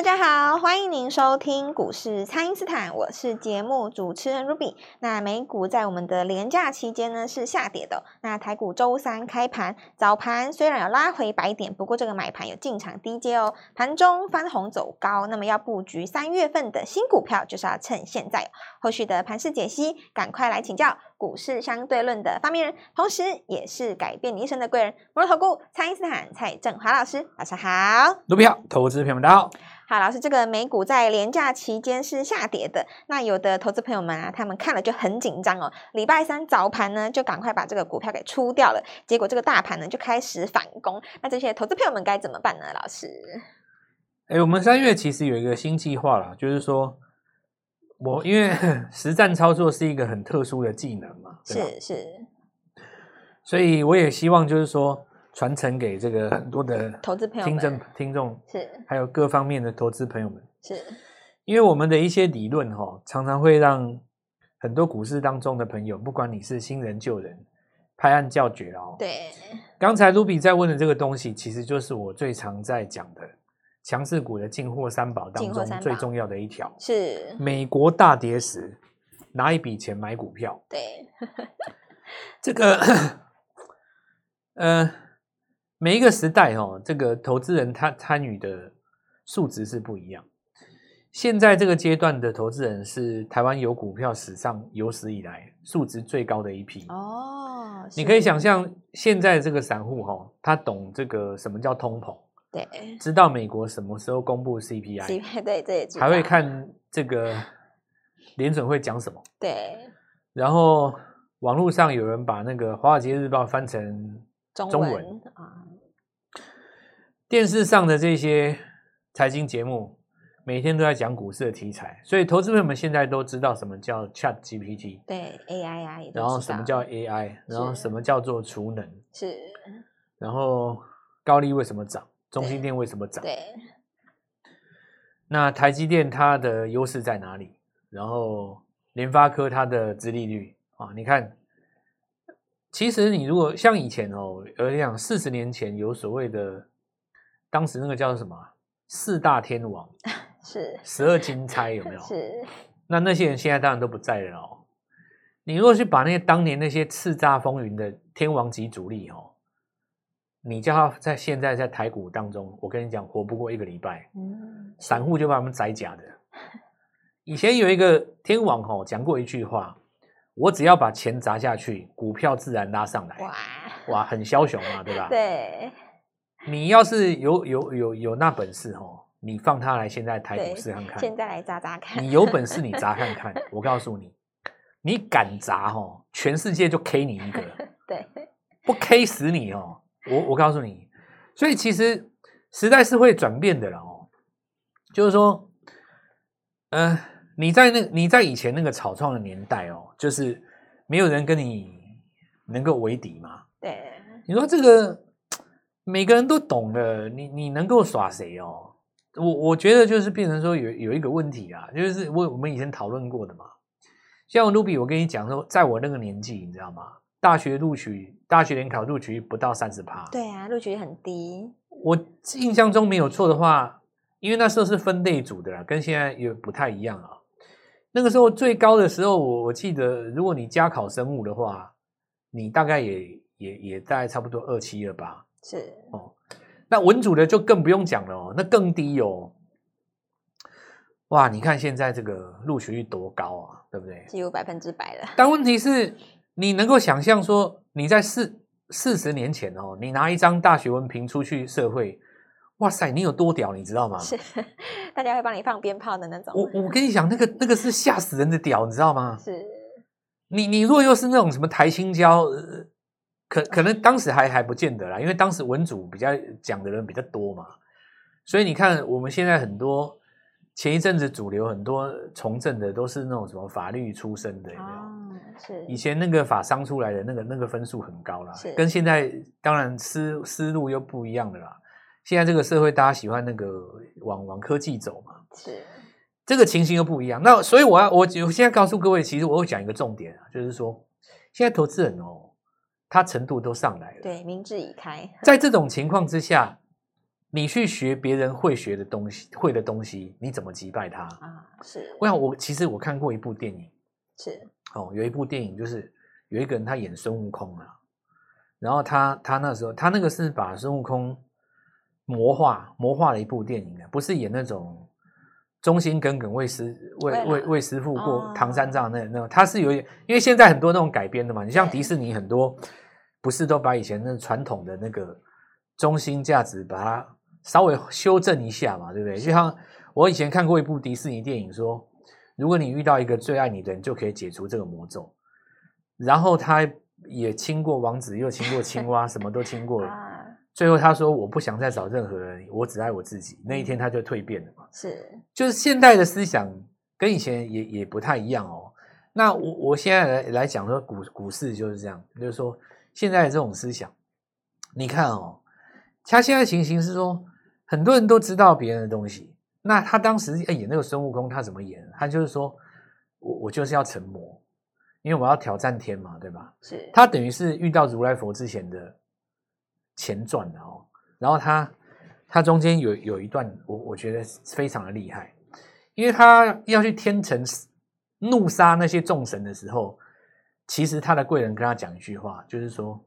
大家好，欢迎您收听股市蔡因斯坦，我是节目主持人 Ruby。那美股在我们的连假期间呢是下跌的。那台股周三开盘早盘虽然有拉回百点，不过这个买盘有进场低接哦，盘中翻红走高。那么要布局三月份的新股票，就是要趁现在。后续的盘势解析，赶快来请教股市相对论的发明人，同时也是改变你一生的贵人——摩尔投顾蔡因斯坦蔡振华老师，早上好，Ruby 好，投资朋友们大家好。好，老师，这个美股在连假期间是下跌的。那有的投资朋友们啊，他们看了就很紧张哦。礼拜三早盘呢，就赶快把这个股票给出掉了。结果这个大盘呢，就开始反攻。那这些投资朋友们该怎么办呢？老师？哎，我们三月其实有一个新计划啦，就是说我因为 实战操作是一个很特殊的技能嘛，是是，所以我也希望就是说。传承给这个很多的投资朋友、听众、听众是，还有各方面的投资朋友们。是，因为我们的一些理论哈，常常会让很多股市当中的朋友，不管你是新人旧人，拍案叫绝哦。对，刚才卢比在问的这个东西，其实就是我最常在讲的强势股的进货三宝当中最重要的一条。是，美国大跌时，拿一笔钱买股票。对，这个，呃。每一个时代哦，这个投资人他参与的数值是不一样。现在这个阶段的投资人是台湾有股票史上有史以来数值最高的一批哦。你可以想象，现在这个散户哈，他懂这个什么叫通膨，对，知道美国什么时候公布 CPI，对，这也，还会看这个联准会讲什么，对。然后网络上有人把那个《华尔街日报》翻成中文啊。电视上的这些财经节目，每天都在讲股市的题材，所以投资朋友们现在都知道什么叫 Chat GPT，对 AI 啊，然后什么叫 AI，然后什么叫做储能，是，然后高利为什么涨，中兴电为什么涨，对，那台积电它的优势在哪里？然后联发科它的殖利率啊，你看，其实你如果像以前哦，我讲四十年前有所谓的。当时那个叫什么四大天王 是十二金钗有没有？是。那那些人现在当然都不在了哦。你如果去把那些当年那些叱咤风云的天王级主力哦，你叫他在现在在台股当中，我跟你讲，活不过一个礼拜。嗯。散户就把他们宰假的。以前有一个天王哦讲过一句话：我只要把钱砸下去，股票自然拉上来。哇哇，很枭雄嘛，对吧？对。你要是有有有有那本事哦，你放他来现在台股市看看。现在来砸砸看。你有本事你砸看 看，我告诉你，你敢砸哦，全世界就 K 你一个。对，不 K 死你哦，我我告诉你，所以其实时代是会转变的了哦。就是说，嗯、呃，你在那你在以前那个草创的年代哦，就是没有人跟你能够为敌嘛。对，你说这个。每个人都懂的，你你能够耍谁哦？我我觉得就是变成说有有一个问题啊，就是我我们以前讨论过的嘛。像卢比，我跟你讲说，在我那个年纪，你知道吗？大学录取，大学联考录取率不到三十趴。对啊，录取率很低。我印象中没有错的话，因为那时候是分类组的啦，跟现在也不太一样啊。那个时候最高的时候，我我记得，如果你加考生物的话，你大概也也也大概差不多二七二八。是哦，那文组的就更不用讲了哦，那更低哦。哇，你看现在这个录取率多高啊，对不对？几乎百分之百了。但问题是，你能够想象说，你在四四十年前哦，你拿一张大学文凭出去社会，哇塞，你有多屌，你知道吗？是，大家会帮你放鞭炮的那种。我我跟你讲，那个那个是吓死人的屌，你知道吗？是。你你若又是那种什么台青交。呃可可能当时还还不见得啦，因为当时文组比较讲的人比较多嘛，所以你看我们现在很多前一阵子主流很多从政的都是那种什么法律出身的，有没有？哦，是。以前那个法商出来的那个那个分数很高啦，是。跟现在当然思思路又不一样的啦。现在这个社会大家喜欢那个往往科技走嘛，是。这个情形又不一样。那所以我要我我现在告诉各位，其实我会讲一个重点啊，就是说现在投资人哦。他程度都上来了，对，明智已开。在这种情况之下，你去学别人会学的东西，会的东西，你怎么击败他啊？是。我想，我其实我看过一部电影，是哦，有一部电影就是有一个人他演孙悟空啊，然后他他那时候他那个是把孙悟空魔化魔化了一部电影啊，不是演那种忠心耿耿为师为为为师傅过唐三藏那那，他是有点，因为现在很多那种改编的嘛，你像迪士尼很多不是都把以前那传统的那个中心价值把它。稍微修正一下嘛，对不对？就像我以前看过一部迪士尼电影，说如果你遇到一个最爱你的人，就可以解除这个魔咒。然后他也亲过王子，又亲过青蛙，什么都亲过了。最后他说：“我不想再找任何人，我只爱我自己。”那一天他就蜕变了嘛。是，就是现代的思想跟以前也也不太一样哦。那我我现在来来讲说股股市就是这样，就是说现在的这种思想，你看哦，他现在情形是说。很多人都知道别人的东西，那他当时演那个孙悟空，他怎么演？他就是说我我就是要成魔，因为我要挑战天嘛，对吧？是。他等于是遇到如来佛之前的前传的哦。然后他他中间有有一段我我觉得非常的厉害，因为他要去天城怒杀那些众神的时候，其实他的贵人跟他讲一句话，就是说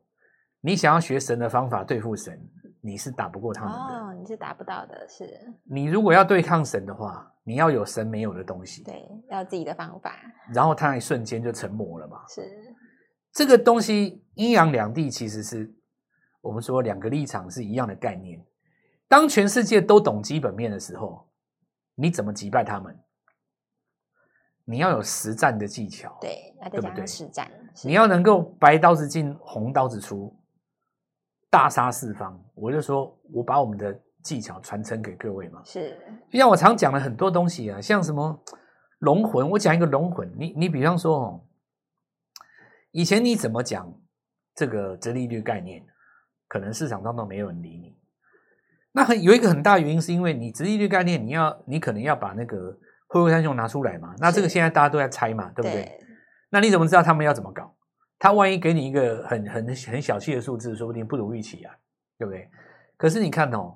你想要学神的方法对付神。你是打不过他们的，哦，你是打不到的，是。你如果要对抗神的话，你要有神没有的东西，对，要自己的方法，然后他一瞬间就成魔了嘛。是，这个东西阴阳两地其实是我们说两个立场是一样的概念。当全世界都懂基本面的时候，你怎么击败他们？你要有实战的技巧，对，对不对？实战，你要能够白刀子进红刀子出。大杀四方，我就说，我把我们的技巧传承给各位嘛。是，就像我常讲的很多东西啊，像什么龙魂，我讲一个龙魂，你你比方说哦，以前你怎么讲这个折利率概念，可能市场当中没有人理你。那很有一个很大原因，是因为你殖利率概念，你要你可能要把那个惠惠三雄拿出来嘛。那这个现在大家都在猜嘛，对不对？对。那你怎么知道他们要怎么搞？他万一给你一个很很很小气的数字，说不定不如预期啊，对不对？可是你看哦，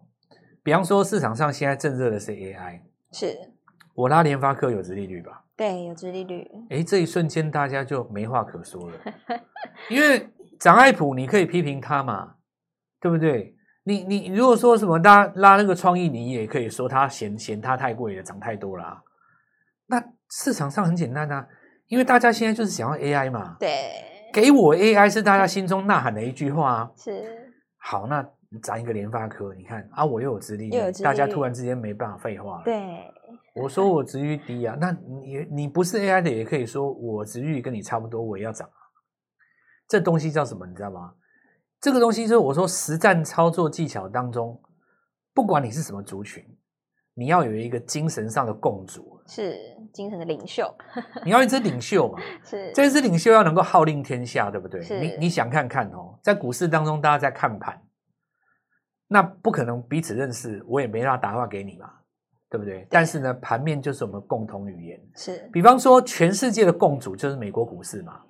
比方说市场上现在正热的是 AI，是我拉联发科有殖利率吧？对，有殖利率。哎，这一瞬间大家就没话可说了，因为涨爱普你可以批评他嘛，对不对？你你如果说什么拉拉那个创意，你也可以说他嫌嫌他太贵了，涨太多了啊。那市场上很简单啊，因为大家现在就是想要 AI 嘛，对。给我 AI 是大家心中呐喊的一句话啊！是好，那咱一个联发科，你看啊，我又有资历，大家突然之间没办法废话了。对，我说我殖利率低啊，那你你不是 AI 的，也可以说我殖利率跟你差不多，我也要涨啊。这东西叫什么？你知道吗？这个东西就是我说实战操作技巧当中，不管你是什么族群。你要有一个精神上的共主，是精神的领袖。你要一支领袖嘛？是这支领袖要能够号令天下，对不对？你你想看看哦，在股市当中，大家在看盘，那不可能彼此认识，我也没办法打电话给你嘛，对不对？对。但是呢，盘面就是我们共同语言。是，比方说，全世界的共主就是美国股市嘛，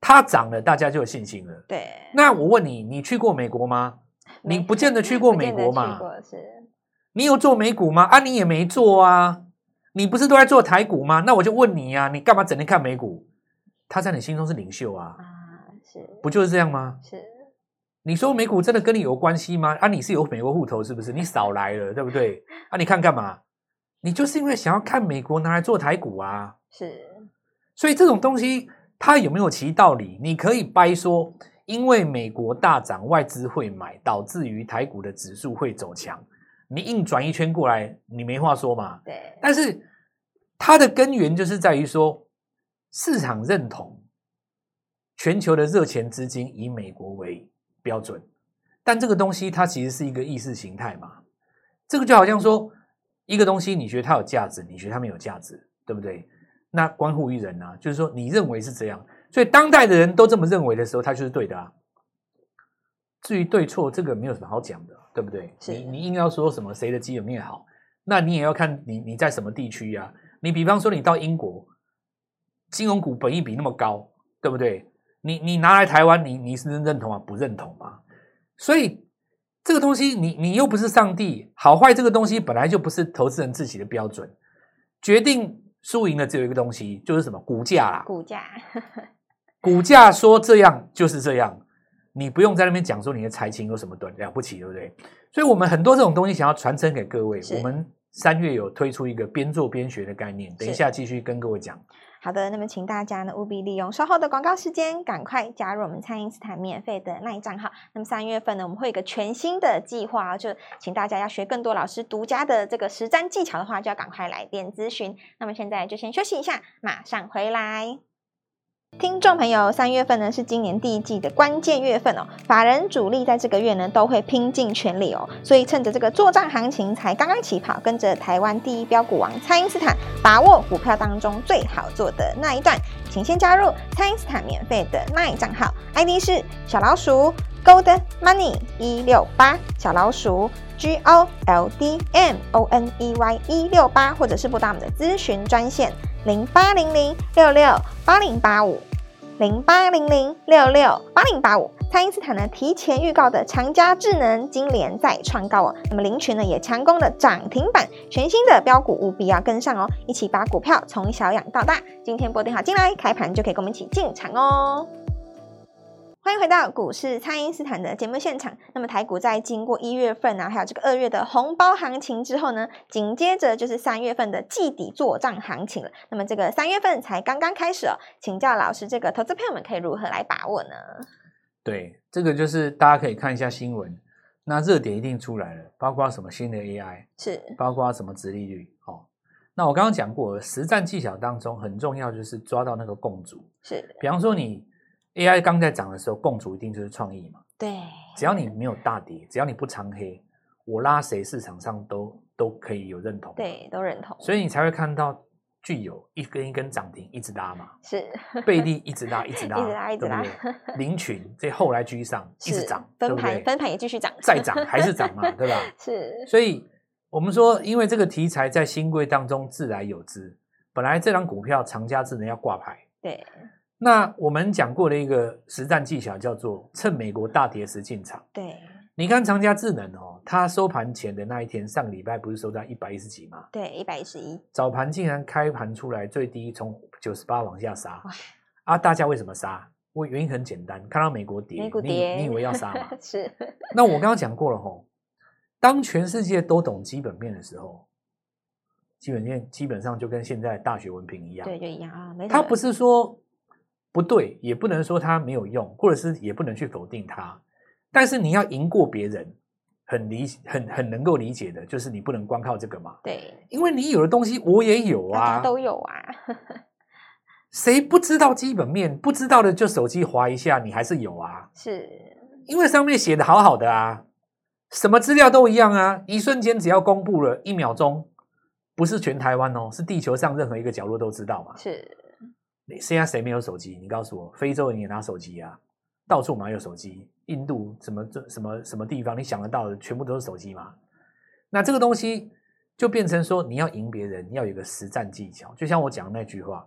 它涨了，大家就有信心了。对。那我问你，你去过美国吗？你不见得去过 美国嘛？是。你有做美股吗？啊，你也没做啊，你不是都在做台股吗？那我就问你呀、啊，你干嘛整天看美股？他在你心中是领袖啊，啊，是，不就是这样吗？是，你说美股真的跟你有关系吗？啊，你是有美国户头是不是？你少来了，对不对？啊，你看干嘛？你就是因为想要看美国拿来做台股啊，是，所以这种东西它有没有其道理？你可以掰说，因为美国大涨，外资会买，导致于台股的指数会走强。你硬转一圈过来，你没话说嘛？对。但是它的根源就是在于说，市场认同全球的热钱资金以美国为标准，但这个东西它其实是一个意识形态嘛。这个就好像说，一个东西你觉得它有价值，你觉得它没有价值，对不对？那关乎于人啊，就是说你认为是这样，所以当代的人都这么认为的时候，它就是对的啊。至于对错，这个没有什么好讲的，对不对？你你硬要说什么谁的基本面好，那你也要看你你在什么地区呀、啊？你比方说你到英国，金融股本益比那么高，对不对？你你拿来台湾，你你是认同啊？不认同吗？所以这个东西你你又不是上帝，好坏这个东西本来就不是投资人自己的标准，决定输赢的只有一个东西，就是什么股价啦。股价，股价说这样就是这样，你不用在那边讲说你的财情有什么短了不起，对不对？所以我们很多这种东西想要传承给各位，我们三月有推出一个边做边学的概念，等一下继续跟各位讲。好的，那么请大家呢务必利用稍后的广告时间，赶快加入我们蔡因斯坦免费的 LINE 账号。那么三月份呢，我们会有一个全新的计划，就请大家要学更多老师独家的这个实战技巧的话，就要赶快来电咨询。那么现在就先休息一下，马上回来。听众朋友，三月份呢是今年第一季的关键月份哦，法人主力在这个月呢都会拼尽全力哦，所以趁着这个作帐行情才刚刚起跑，跟着台湾第一标股王蔡因斯坦，把握股票当中最好做的那一段，请先加入蔡因斯坦免费的 LINE 账号，ID 是小老鼠 Gold Money 一六八，小老鼠 G O L D M O N E Y 一六八，或者是拨打我们的咨询专线。零八零零六六八零八五，零八零零六六八零八五。蔡因斯坦呢提前预告的长加智能今年再创高哦，那么林群呢也强攻的涨停板，全新的标股务必要跟上哦，一起把股票从小养到大。今天拨电话进来，开盘就可以跟我们一起进场哦。欢迎回到股市，蔡因斯坦的节目现场。那么台股在经过一月份啊，还有这个二月的红包行情之后呢，紧接着就是三月份的季底做账行情了。那么这个三月份才刚刚开始哦，请教老师，这个投资朋友们可以如何来把握呢？对，这个就是大家可以看一下新闻，那热点一定出来了，包括什么新的 AI，是，包括什么殖利率哦。那我刚刚讲过，实战技巧当中很重要就是抓到那个共主，是，比方说你。AI 刚在涨的时候，共主一定就是创意嘛。对，只要你没有大跌，只要你不长黑，我拉谁市场上都都可以有认同。对，都认同。所以你才会看到具有一根一根涨停一直拉嘛。是，贝利一直拉一直拉，一直拉 一直拉。林群这后来居上一直涨，分盘分盘也继续涨，再涨 还是涨嘛，对吧？是。所以我们说，因为这个题材在兴柜当中自来有之，本来这张股票长家智能要挂牌。对。那我们讲过的一个实战技巧叫做趁美国大跌时进场。对，你看长佳智能哦，它收盘前的那一天，上个礼拜不是收在一百一十几吗？对，一百一十一。早盘竟然开盘出来最低从九十八往下杀。啊，大家为什么杀？我原因很简单，看到美国跌，美国跌，你，你以为要杀吗？是。那我刚刚讲过了吼，当全世界都懂基本面的时候，基本面基本上就跟现在大学文凭一样，对，就一样啊，没错。它不是说。不对，也不能说它没有用，或者是也不能去否定它。但是你要赢过别人，很理很很能够理解的，就是你不能光靠这个嘛。对，因为你有的东西我也有啊，都有啊。谁不知道基本面？不知道的就手机划一下，你还是有啊。是，因为上面写的好好的啊，什么资料都一样啊，一瞬间只要公布了一秒钟，不是全台湾哦，是地球上任何一个角落都知道嘛。是。现在谁没有手机？你告诉我，非洲人也拿手机啊，到处嘛有手机。印度什么这什么什么地方，你想得到的全部都是手机嘛。那这个东西就变成说，你要赢别人，你要有个实战技巧。就像我讲的那句话，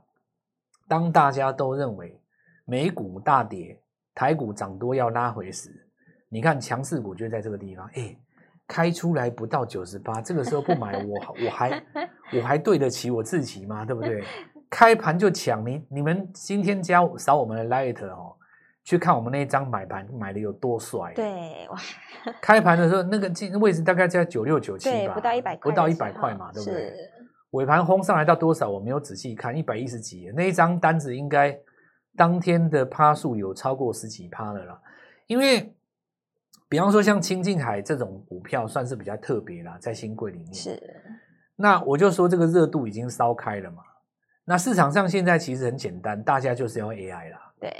当大家都认为美股大跌，台股涨多要拉回时，你看强势股就在这个地方，哎，开出来不到九十八，这个时候不买，我我还我还对得起我自己吗？对不对？开盘就抢你，你们今天加扫我们的 Light 哦，去看我们那一张买盘买的有多帅。对哇，开盘的时候那个位置大概在九六九七吧，不到一百块，不到一百块嘛，对不对？尾盘轰上来到多少？我没有仔细看，一百一十几，那一张单子应该当天的趴数有超过十几趴了啦。因为比方说像清境海这种股票算是比较特别啦，在新贵里面是。那我就说这个热度已经烧开了嘛。那市场上现在其实很简单，大家就是要 AI 啦。对。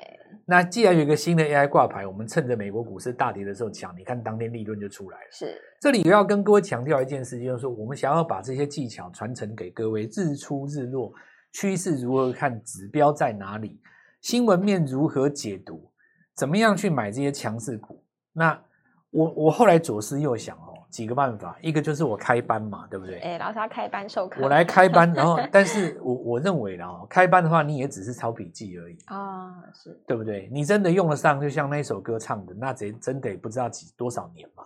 那既然有一个新的 AI 挂牌，我们趁着美国股市大跌的时候抢，你看当天利润就出来了。是。这里我要跟各位强调一件事情，就是说我们想要把这些技巧传承给各位，日出日落，趋势如何看，指标在哪里，新闻面如何解读，怎么样去买这些强势股。那我我后来左思右想哦。几个办法，一个就是我开班嘛，对不对？哎，老师要开班授课，我来开班，然后，但是我我认为啦，开班的话，你也只是抄笔记而已啊，是对不对？你真的用得上，就像那首歌唱的，那真真得不知道几多少年嘛。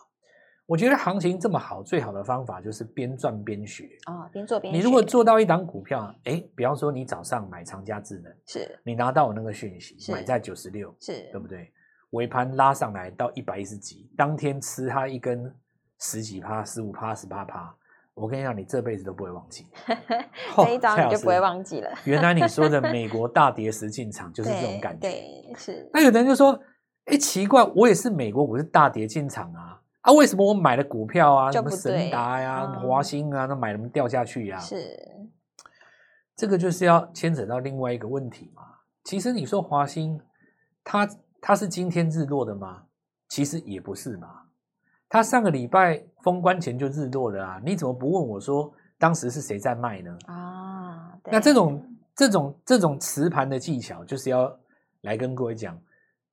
我觉得行情这么好，最好的方法就是边赚边学哦，边做边学。你如果做到一档股票，哎，比方说你早上买长佳智能，是你拿到我那个讯息，买在九十六，是对不对？尾盘拉上来到一百一十几，当天吃它一根十几趴、十五趴、十八趴，我跟你讲，你这辈子都不会忘记。这一招你就不会忘记了。原来你说的 美国大跌时进场就是这种感觉。对，对是。那有的人就说，哎，奇怪，我也是美国股是大跌进场啊。啊，为什么我买的股票啊，什么神达呀、啊、华兴啊，那买什么掉下去呀、啊？是，这个就是要牵扯到另外一个问题嘛。其实你说华兴，它它是今天日落的吗？其实也不是嘛。它上个礼拜封关前就日落了啊，你怎么不问我说当时是谁在卖呢？啊，那这种这种这种持盘的技巧，就是要来跟各位讲。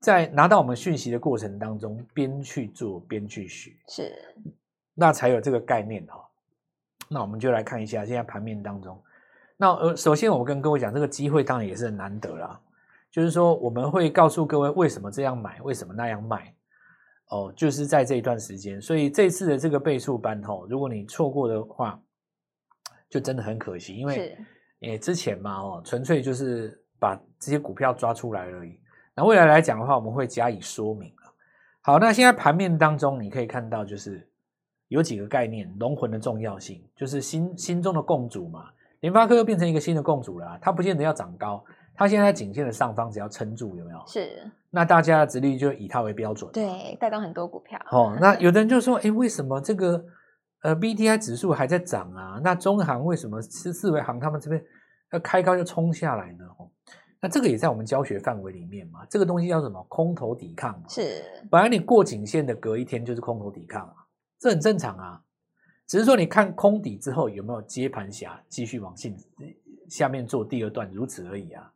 在拿到我们讯息的过程当中，边去做边去学，是，那才有这个概念哦。那我们就来看一下现在盘面当中。那呃，首先我跟各位讲，这个机会当然也是很难得啦。就是说，我们会告诉各位为什么这样买，为什么那样卖。哦，就是在这一段时间，所以这次的这个倍数班吼，如果你错过的话，就真的很可惜，因为诶之前嘛哦，纯粹就是把这些股票抓出来而已。那未来来讲的话，我们会加以说明了。好，那现在盘面当中，你可以看到就是有几个概念，龙魂的重要性，就是心心中的共主嘛。联发科又变成一个新的共主了啊，它不见得要涨高，它现在在颈线的上方，只要撑住，有没有？是。那大家的直率就以它为标准，对，带动很多股票。哦，那 有的人就说，哎，为什么这个呃 BTI 指数还在涨啊？那中航为什么是四维航他们这边要开高就冲下来呢？哦那这个也在我们教学范围里面嘛？这个东西叫什么？空头抵抗嘛。是，本来你过颈线的隔一天就是空头抵抗啊，这很正常啊。只是说你看空底之后有没有接盘侠继续往进下面做第二段，如此而已啊。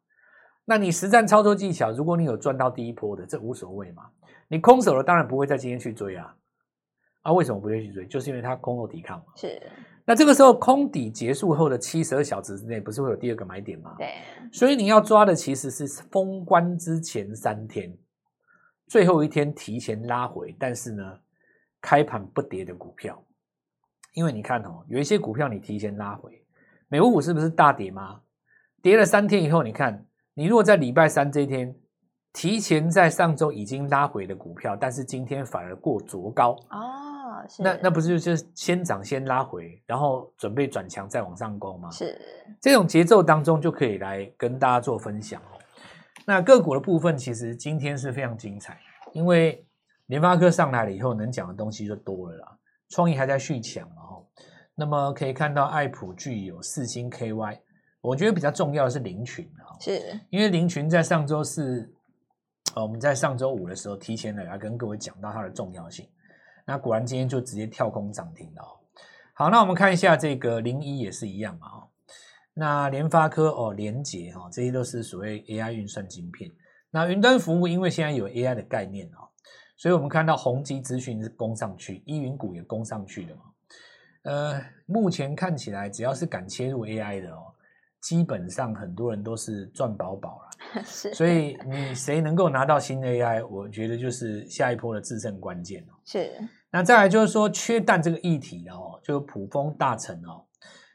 那你实战操作技巧，如果你有赚到第一波的，这无所谓嘛。你空手了，当然不会在今天去追啊。啊，为什么不会去追？就是因为它空头抵抗嘛。是。那这个时候空底结束后的七十二小时之内，不是会有第二个买点吗？对，所以你要抓的其实是封关之前三天，最后一天提前拉回，但是呢，开盘不跌的股票，因为你看哦，有一些股票你提前拉回，美国股是不是大跌吗？跌了三天以后，你看你如果在礼拜三这一天提前在上周已经拉回的股票，但是今天反而过昨高哦。那那不是就是先涨先拉回，然后准备转强再往上攻吗？是这种节奏当中就可以来跟大家做分享哦。那个股的部分其实今天是非常精彩，因为联发科上来了以后，能讲的东西就多了啦。创意还在续强嘛哈。那么可以看到爱普具有四星 KY，我觉得比较重要的是凌群啊，是因为凌群在上周四，呃，我们在上周五的时候提前来跟各位讲到它的重要性。那果然今天就直接跳空涨停了哦。好，那我们看一下这个零一也是一样嘛哦。那联发科哦，联捷哈，这些都是所谓 AI 运算晶片。那云端服务因为现在有 AI 的概念哦，所以我们看到宏碁资讯是攻上去，依云股也攻上去的嘛。呃，目前看起来只要是敢切入 AI 的哦，基本上很多人都是赚饱饱了。是，所以你谁能够拿到新 AI，我觉得就是下一波的制胜关键哦。是。那再来就是说缺蛋这个议题哦，就是普蜂大成哦。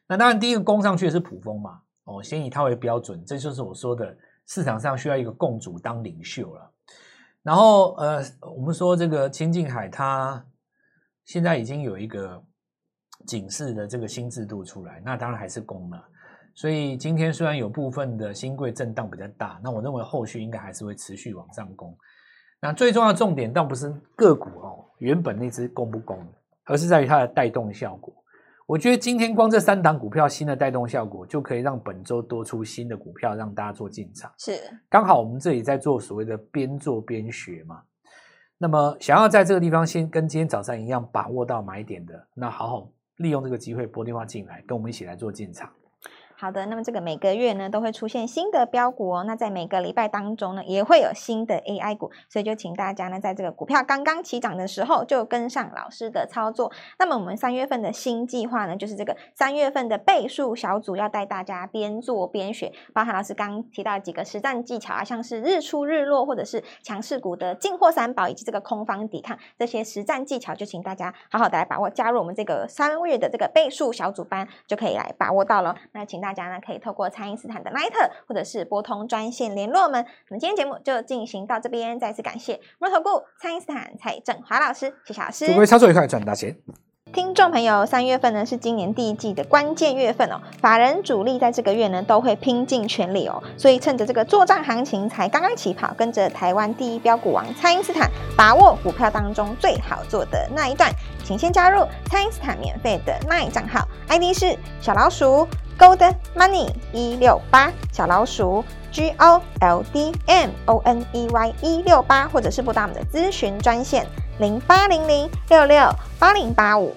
那当然第一个攻上去的是普蜂嘛，哦，先以它为标准，这就是我说的市场上需要一个共主当领袖了。然后呃，我们说这个清静海它现在已经有一个警示的这个新制度出来，那当然还是攻了。所以今天虽然有部分的新贵震荡比较大，那我认为后续应该还是会持续往上攻。那最重要的重点倒不是个股哦，原本那只攻不攻，而是在于它的带动效果。我觉得今天光这三档股票新的带动效果，就可以让本周多出新的股票让大家做进场。是，刚好我们这里在做所谓的边做边学嘛。那么想要在这个地方先跟今天早上一样把握到买点的，那好好利用这个机会拨电话进来，跟我们一起来做进场。好的，那么这个每个月呢都会出现新的标股哦。那在每个礼拜当中呢，也会有新的 AI 股，所以就请大家呢，在这个股票刚刚起涨的时候就跟上老师的操作。那么我们三月份的新计划呢，就是这个三月份的倍数小组要带大家边做边学，包含老师刚提到几个实战技巧啊，像是日出日落或者是强势股的进货三宝以及这个空方抵抗这些实战技巧，就请大家好好的来把握，加入我们这个三月的这个倍数小组班，就可以来把握到了。那请大家呢，可以透过蔡因斯坦的 Line 或者是拨通专线联络我们。那么今天节目就进行到这边，再次感谢摩投顾蔡因斯坦蔡振华老师，谢谢老师。祝各位操作愉快，赚大钱。听众朋友，三月份呢是今年第一季的关键月份哦，法人主力在这个月呢都会拼尽全力哦，所以趁着这个作战行情才刚刚起跑，跟着台湾第一标股王蔡因斯坦，把握股票当中最好做的那一段，请先加入蔡因斯坦免费的 LINE 账号，ID 是小老鼠 Gold Money 一六八，小老鼠 G O L D M O N E Y 一六八，或者是拨打我们的咨询专线零八零零六六八零八五。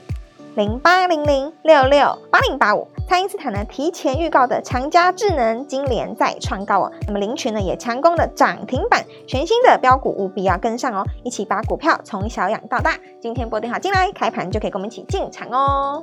零八零零六六八零八五，爱因斯坦呢提前预告的长加智能今年再创高哦，那么林群呢也强攻了涨停板，全新的标股务必要跟上哦，一起把股票从小养到大。今天拨电话进来，开盘就可以跟我们一起进场哦。